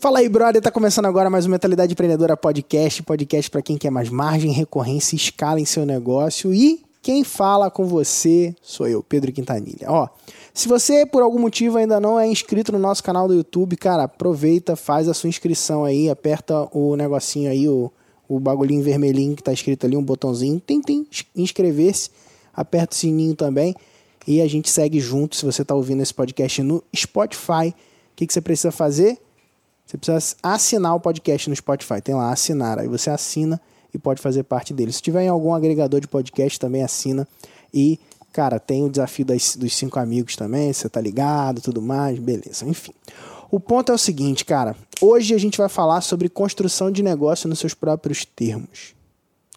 Fala aí, brother. Tá começando agora mais um Mentalidade Empreendedora Podcast. Podcast para quem quer mais margem, recorrência escala em seu negócio. E quem fala com você sou eu, Pedro Quintanilha. Ó, se você por algum motivo ainda não é inscrito no nosso canal do YouTube, cara, aproveita, faz a sua inscrição aí, aperta o negocinho aí, o, o bagulhinho vermelhinho que tá escrito ali, um botãozinho, tem, tem, inscrever-se, aperta o sininho também e a gente segue junto. Se você tá ouvindo esse podcast no Spotify, o que, que você precisa fazer? Você precisa assinar o podcast no Spotify. Tem lá, assinar. Aí você assina e pode fazer parte dele. Se tiver em algum agregador de podcast, também assina. E, cara, tem o desafio das, dos cinco amigos também. Você tá ligado, tudo mais. Beleza, enfim. O ponto é o seguinte, cara. Hoje a gente vai falar sobre construção de negócio nos seus próprios termos.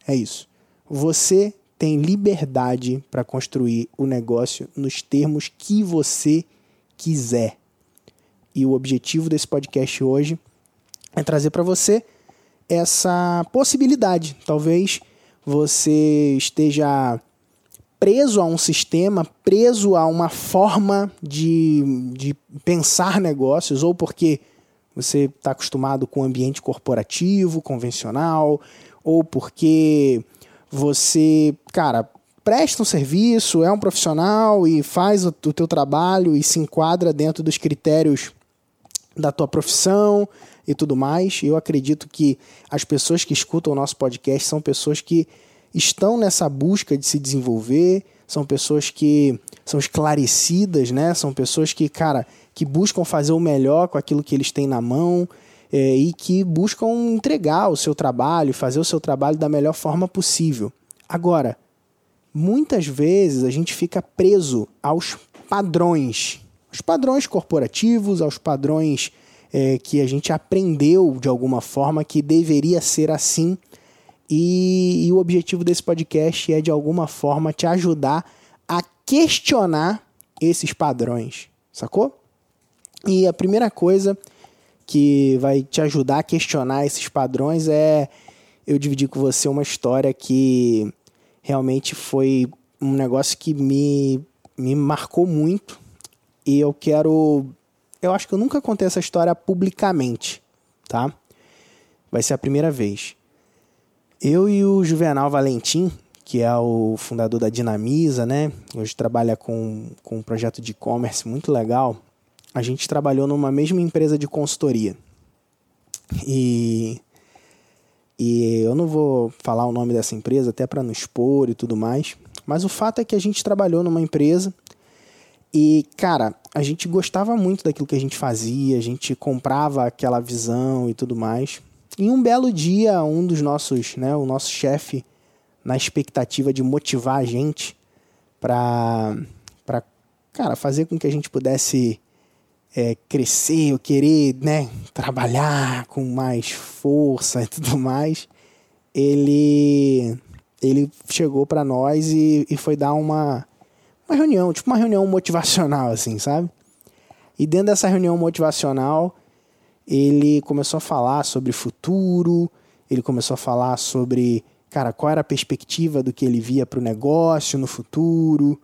É isso. Você tem liberdade para construir o negócio nos termos que você quiser. E o objetivo desse podcast hoje é trazer para você essa possibilidade. Talvez você esteja preso a um sistema, preso a uma forma de, de pensar negócios, ou porque você está acostumado com o ambiente corporativo, convencional, ou porque você, cara, presta um serviço, é um profissional e faz o, o teu trabalho e se enquadra dentro dos critérios da tua profissão e tudo mais. Eu acredito que as pessoas que escutam o nosso podcast são pessoas que estão nessa busca de se desenvolver, são pessoas que são esclarecidas, né? São pessoas que, cara, que buscam fazer o melhor com aquilo que eles têm na mão é, e que buscam entregar o seu trabalho, fazer o seu trabalho da melhor forma possível. Agora, muitas vezes a gente fica preso aos padrões aos padrões corporativos, aos padrões é, que a gente aprendeu de alguma forma que deveria ser assim. E, e o objetivo desse podcast é, de alguma forma, te ajudar a questionar esses padrões, sacou? E a primeira coisa que vai te ajudar a questionar esses padrões é eu dividir com você uma história que realmente foi um negócio que me, me marcou muito e eu quero. Eu acho que eu nunca contei essa história publicamente, tá? Vai ser a primeira vez. Eu e o Juvenal Valentim, que é o fundador da Dinamisa, né? Hoje trabalha com, com um projeto de e-commerce muito legal. A gente trabalhou numa mesma empresa de consultoria. E, e eu não vou falar o nome dessa empresa, até para não expor e tudo mais. Mas o fato é que a gente trabalhou numa empresa e, cara, a gente gostava muito daquilo que a gente fazia, a gente comprava aquela visão e tudo mais. E um belo dia, um dos nossos, né, o nosso chefe, na expectativa de motivar a gente para, para cara, fazer com que a gente pudesse é, crescer, ou querer, né, trabalhar com mais força e tudo mais, ele, ele chegou para nós e, e foi dar uma uma reunião, tipo uma reunião motivacional, assim, sabe? E dentro dessa reunião motivacional, ele começou a falar sobre futuro, ele começou a falar sobre, cara, qual era a perspectiva do que ele via para o negócio no futuro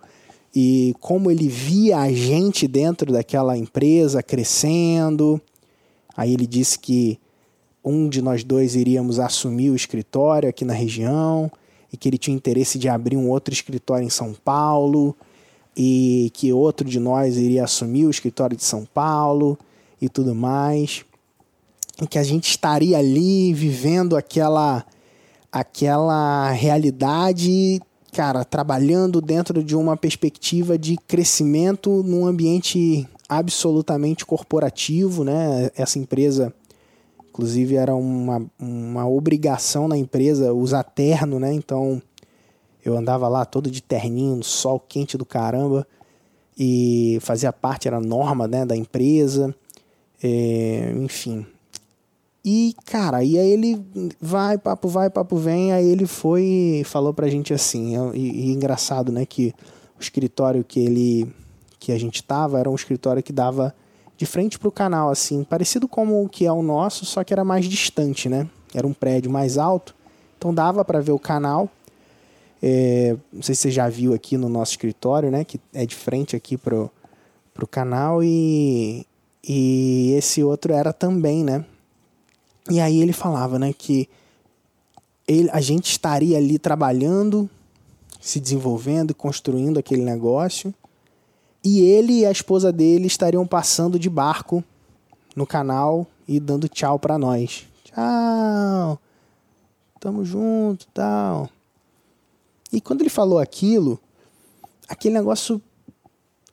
e como ele via a gente dentro daquela empresa crescendo. Aí ele disse que um de nós dois iríamos assumir o escritório aqui na região e que ele tinha interesse de abrir um outro escritório em São Paulo e que outro de nós iria assumir o escritório de São Paulo e tudo mais, e que a gente estaria ali vivendo aquela aquela realidade, cara, trabalhando dentro de uma perspectiva de crescimento num ambiente absolutamente corporativo, né? Essa empresa inclusive era uma, uma obrigação na empresa usar terno, né? Então eu andava lá todo de terninho, no sol quente do caramba, e fazia parte, era norma né, da empresa, é, enfim. E, cara, e aí ele vai, papo vai, papo vem, aí ele foi e falou pra gente assim, e, e engraçado, né, que o escritório que ele, que a gente tava, era um escritório que dava de frente pro canal, assim, parecido como o que é o nosso, só que era mais distante, né, era um prédio mais alto, então dava para ver o canal, é, não sei se você já viu aqui no nosso escritório, né? Que é de frente aqui pro, pro canal e, E esse outro era também, né? E aí ele falava, né, que ele, a gente estaria ali trabalhando, se desenvolvendo e construindo aquele negócio, e ele e a esposa dele estariam passando de barco no canal e dando tchau para nós. Tchau. Tamo junto, tal. E quando ele falou aquilo, aquele negócio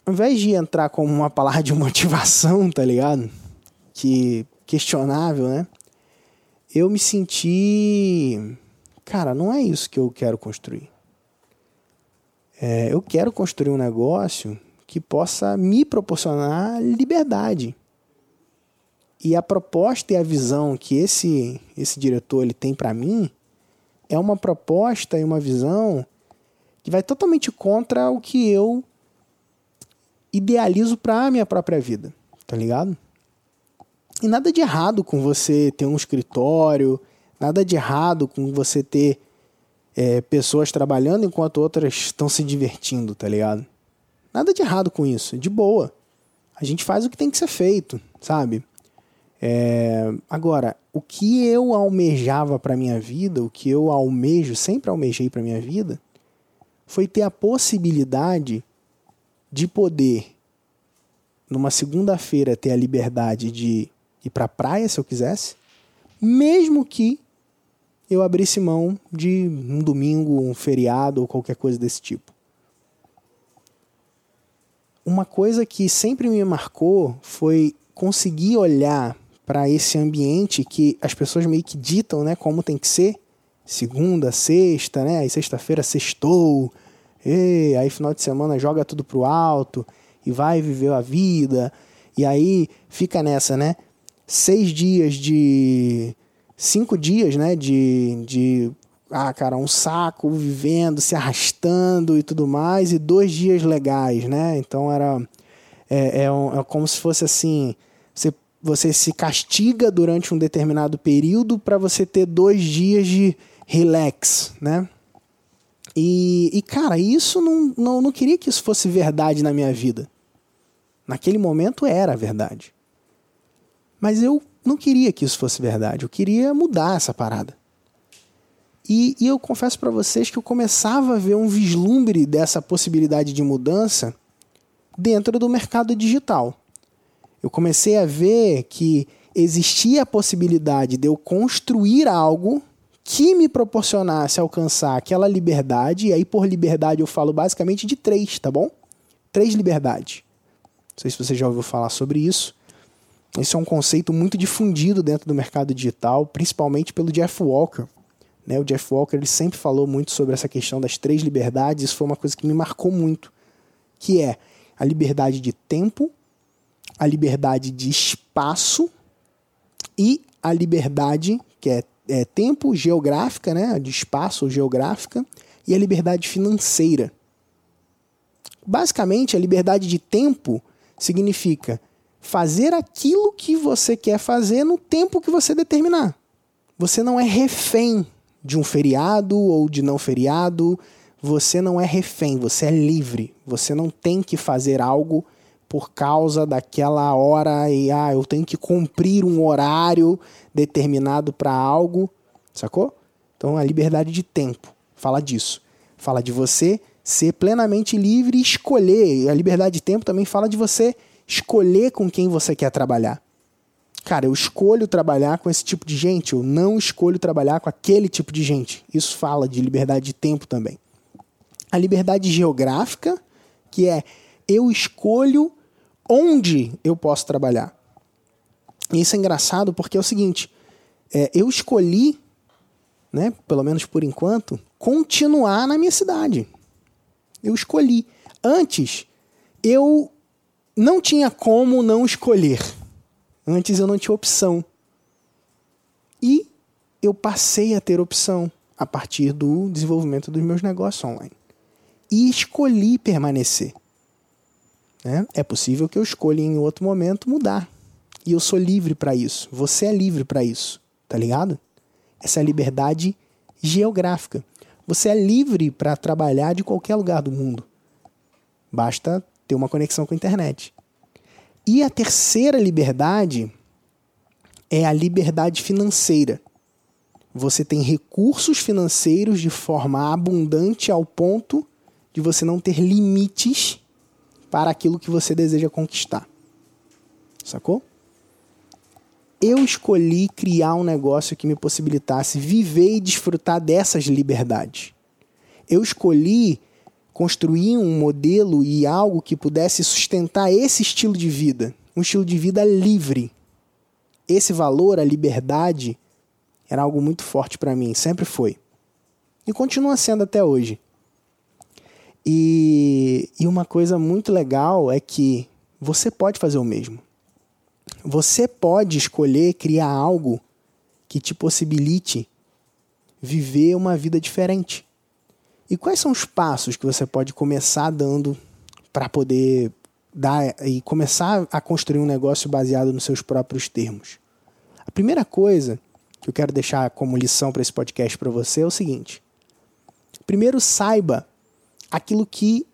ao invés de entrar como uma palavra de motivação, tá ligado? Que questionável, né? Eu me senti, cara, não é isso que eu quero construir. É, eu quero construir um negócio que possa me proporcionar liberdade. E a proposta e a visão que esse esse diretor ele tem para mim é uma proposta e uma visão que vai totalmente contra o que eu idealizo para a minha própria vida, tá ligado? E nada de errado com você ter um escritório, nada de errado com você ter é, pessoas trabalhando enquanto outras estão se divertindo, tá ligado? Nada de errado com isso, de boa. A gente faz o que tem que ser feito, sabe? É... Agora, o que eu almejava para minha vida, o que eu almejo, sempre almejei para minha vida, foi ter a possibilidade de poder, numa segunda-feira, ter a liberdade de ir para a praia se eu quisesse, mesmo que eu abrisse mão de um domingo, um feriado ou qualquer coisa desse tipo. Uma coisa que sempre me marcou foi conseguir olhar para esse ambiente que as pessoas meio que ditam, né, como tem que ser. Segunda, sexta, né? Aí sexta-feira sextou, e aí final de semana joga tudo pro alto e vai viver a vida. E aí fica nessa, né? Seis dias de. Cinco dias, né? De. de ah, cara, um saco vivendo, se arrastando e tudo mais, e dois dias legais, né? Então era. É, é, é como se fosse assim: você, você se castiga durante um determinado período para você ter dois dias de relax, né? E, e cara, isso não, não, não queria que isso fosse verdade na minha vida. Naquele momento era verdade. Mas eu não queria que isso fosse verdade. Eu queria mudar essa parada. E, e eu confesso para vocês que eu começava a ver um vislumbre dessa possibilidade de mudança dentro do mercado digital. Eu comecei a ver que existia a possibilidade de eu construir algo que me proporcionasse alcançar aquela liberdade, e aí por liberdade eu falo basicamente de três, tá bom? Três liberdades. Não sei se você já ouviu falar sobre isso. Esse é um conceito muito difundido dentro do mercado digital, principalmente pelo Jeff Walker. Né? O Jeff Walker ele sempre falou muito sobre essa questão das três liberdades, isso foi uma coisa que me marcou muito, que é a liberdade de tempo, a liberdade de espaço e a liberdade, que é é, tempo geográfica, né, de espaço geográfica, e a liberdade financeira. Basicamente, a liberdade de tempo significa fazer aquilo que você quer fazer no tempo que você determinar. Você não é refém de um feriado ou de não feriado, você não é refém, você é livre. Você não tem que fazer algo por causa daquela hora e ah, eu tenho que cumprir um horário determinado para algo, sacou? Então a liberdade de tempo fala disso. Fala de você ser plenamente livre e escolher. A liberdade de tempo também fala de você escolher com quem você quer trabalhar. Cara, eu escolho trabalhar com esse tipo de gente, eu não escolho trabalhar com aquele tipo de gente. Isso fala de liberdade de tempo também. A liberdade geográfica, que é eu escolho onde eu posso trabalhar. E isso é engraçado porque é o seguinte: é, eu escolhi, né, pelo menos por enquanto, continuar na minha cidade. Eu escolhi. Antes, eu não tinha como não escolher. Antes eu não tinha opção. E eu passei a ter opção a partir do desenvolvimento dos meus negócios online. E escolhi permanecer. Né? É possível que eu escolha em outro momento mudar. E eu sou livre para isso. Você é livre para isso. Tá ligado? Essa é a liberdade geográfica. Você é livre para trabalhar de qualquer lugar do mundo. Basta ter uma conexão com a internet. E a terceira liberdade é a liberdade financeira. Você tem recursos financeiros de forma abundante ao ponto de você não ter limites para aquilo que você deseja conquistar. Sacou? Eu escolhi criar um negócio que me possibilitasse viver e desfrutar dessas liberdades. Eu escolhi construir um modelo e algo que pudesse sustentar esse estilo de vida, um estilo de vida livre. Esse valor, a liberdade, era algo muito forte para mim, sempre foi. E continua sendo até hoje. E, e uma coisa muito legal é que você pode fazer o mesmo. Você pode escolher criar algo que te possibilite viver uma vida diferente. E quais são os passos que você pode começar dando para poder dar e começar a construir um negócio baseado nos seus próprios termos? A primeira coisa que eu quero deixar como lição para esse podcast para você é o seguinte: primeiro saiba aquilo que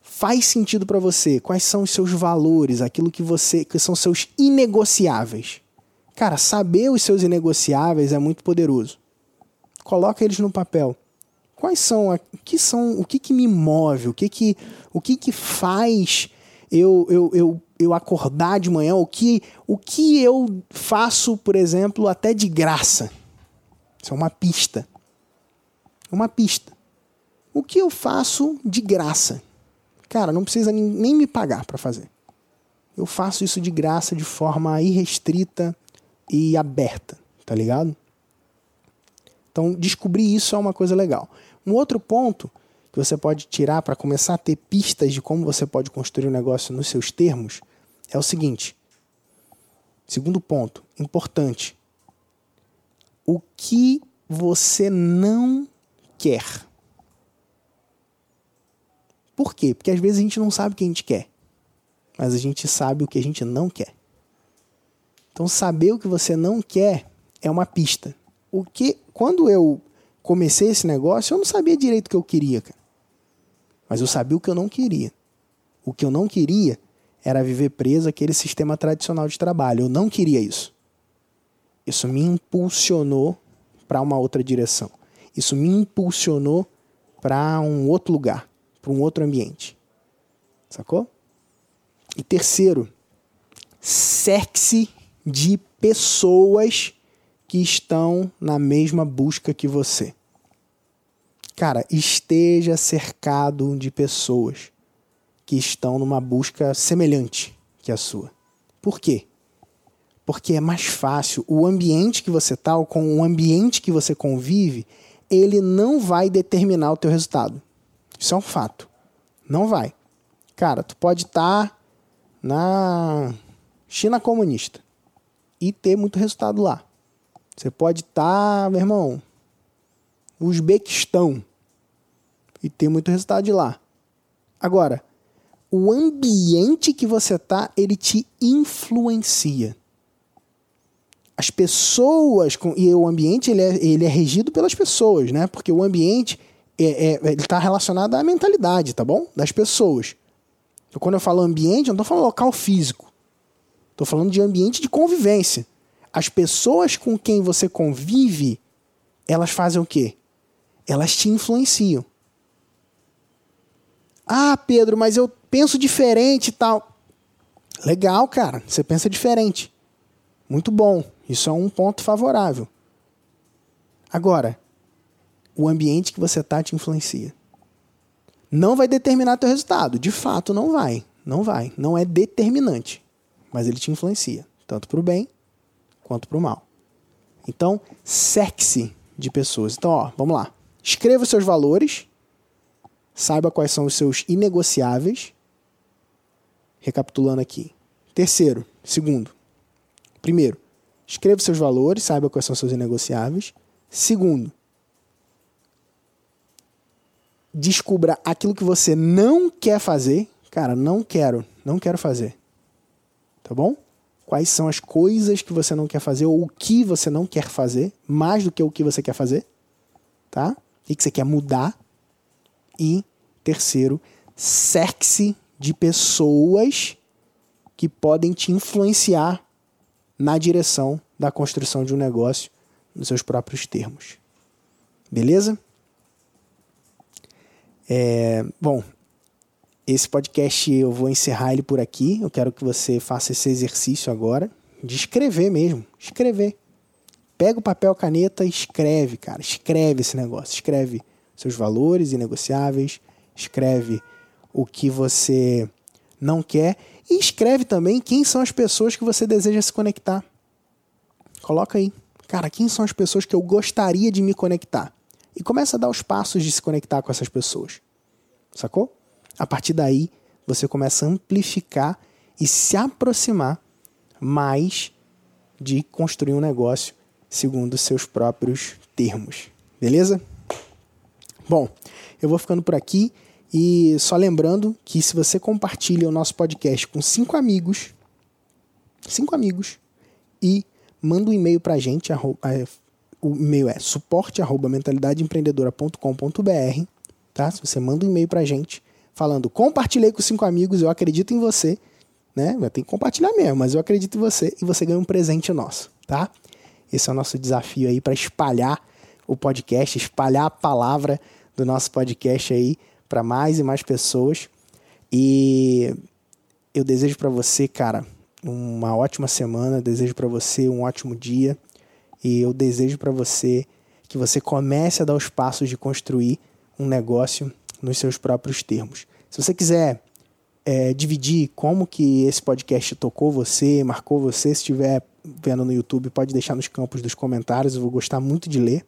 faz sentido para você, quais são os seus valores, aquilo que você que são seus inegociáveis. Cara, saber os seus inegociáveis é muito poderoso. Coloca eles no papel. Quais são, que são, o que que me move, o que que, o que que faz eu, eu, eu, eu acordar de manhã, o que, o que eu faço, por exemplo, até de graça. Isso é uma pista. Uma pista. O que eu faço de graça? Cara, não precisa nem me pagar para fazer. Eu faço isso de graça de forma irrestrita e aberta, tá ligado? Então, descobrir isso é uma coisa legal. Um outro ponto que você pode tirar para começar a ter pistas de como você pode construir um negócio nos seus termos é o seguinte. Segundo ponto, importante. O que você não quer? Por quê? Porque às vezes a gente não sabe o que a gente quer, mas a gente sabe o que a gente não quer. Então, saber o que você não quer é uma pista. O que, quando eu comecei esse negócio, eu não sabia direito o que eu queria, cara. Mas eu sabia o que eu não queria. O que eu não queria era viver preso àquele sistema tradicional de trabalho. Eu não queria isso. Isso me impulsionou para uma outra direção. Isso me impulsionou para um outro lugar para um outro ambiente. Sacou? E terceiro, cerque-se de pessoas que estão na mesma busca que você. Cara, esteja cercado de pessoas que estão numa busca semelhante que a sua. Por quê? Porque é mais fácil. O ambiente que você está, com o ambiente que você convive, ele não vai determinar o teu resultado. Isso é um fato. Não vai. Cara, tu pode estar tá na China comunista e ter muito resultado lá. Você pode estar, tá, meu irmão, Uzbequistão e ter muito resultado de lá. Agora, o ambiente que você tá, ele te influencia. As pessoas com, e o ambiente ele é, ele é regido pelas pessoas, né? Porque o ambiente é, é, ele está relacionado à mentalidade, tá bom? Das pessoas. Então, quando eu falo ambiente, eu não estou falando local físico. Estou falando de ambiente de convivência. As pessoas com quem você convive, elas fazem o quê? Elas te influenciam. Ah, Pedro, mas eu penso diferente e tal. Legal, cara. Você pensa diferente. Muito bom. Isso é um ponto favorável. Agora, o ambiente que você está te influencia. Não vai determinar teu resultado. De fato, não vai. Não vai. Não é determinante. Mas ele te influencia. Tanto para o bem quanto para o mal. Então, cerque-se de pessoas. Então, ó, vamos lá. Escreva os seus valores. Saiba quais são os seus inegociáveis. Recapitulando aqui. Terceiro, segundo. Primeiro, escreva os seus valores, saiba quais são os seus inegociáveis. Segundo, descubra aquilo que você não quer fazer. Cara, não quero, não quero fazer. Tá bom? Quais são as coisas que você não quer fazer ou o que você não quer fazer, mais do que o que você quer fazer, tá? E que você quer mudar. E terceiro, cerque-se de pessoas que podem te influenciar na direção da construção de um negócio nos seus próprios termos. Beleza? É, bom, esse podcast eu vou encerrar ele por aqui. Eu quero que você faça esse exercício agora de escrever mesmo. Escrever. Pega o papel, caneta e escreve, cara. Escreve esse negócio. Escreve seus valores inegociáveis. Escreve o que você não quer. E escreve também quem são as pessoas que você deseja se conectar. Coloca aí. Cara, quem são as pessoas que eu gostaria de me conectar? E começa a dar os passos de se conectar com essas pessoas. Sacou? A partir daí, você começa a amplificar e se aproximar mais de construir um negócio segundo seus próprios termos. Beleza? Bom, eu vou ficando por aqui e só lembrando que se você compartilha o nosso podcast com cinco amigos, cinco amigos, e manda um e-mail para a gente, arroba, o e-mail é suporte arroba mentalidadeempreendedora.com.br, tá? Se você manda um e-mail para a gente falando compartilhei com cinco amigos, eu acredito em você, né? Tem que compartilhar mesmo, mas eu acredito em você e você ganha um presente nosso, tá? Esse é o nosso desafio aí para espalhar o podcast, espalhar a palavra do nosso podcast aí para mais e mais pessoas. E eu desejo para você, cara, uma ótima semana, desejo para você um ótimo dia e eu desejo para você que você comece a dar os passos de construir um negócio nos seus próprios termos. Se você quiser é, dividir como que esse podcast tocou você, marcou você, se estiver vendo no YouTube, pode deixar nos campos dos comentários, eu vou gostar muito de ler.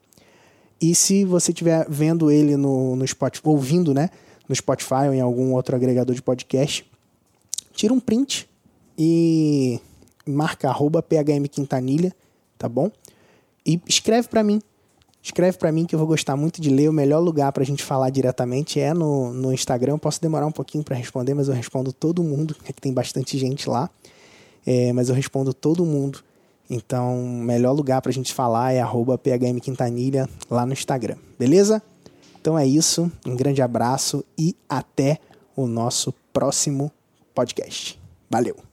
E se você estiver vendo ele no, no Spotify, ouvindo, né, no Spotify ou em algum outro agregador de podcast, tira um print e marca arroba phmquintanilha, tá bom? E escreve para mim. Escreve para mim que eu vou gostar muito de ler. O melhor lugar para a gente falar diretamente é no, no Instagram. Eu posso demorar um pouquinho para responder, mas eu respondo todo mundo, é que tem bastante gente lá. É, mas eu respondo todo mundo então, o melhor lugar para a gente falar é phmquintanilha lá no Instagram, beleza? Então é isso, um grande abraço e até o nosso próximo podcast. Valeu!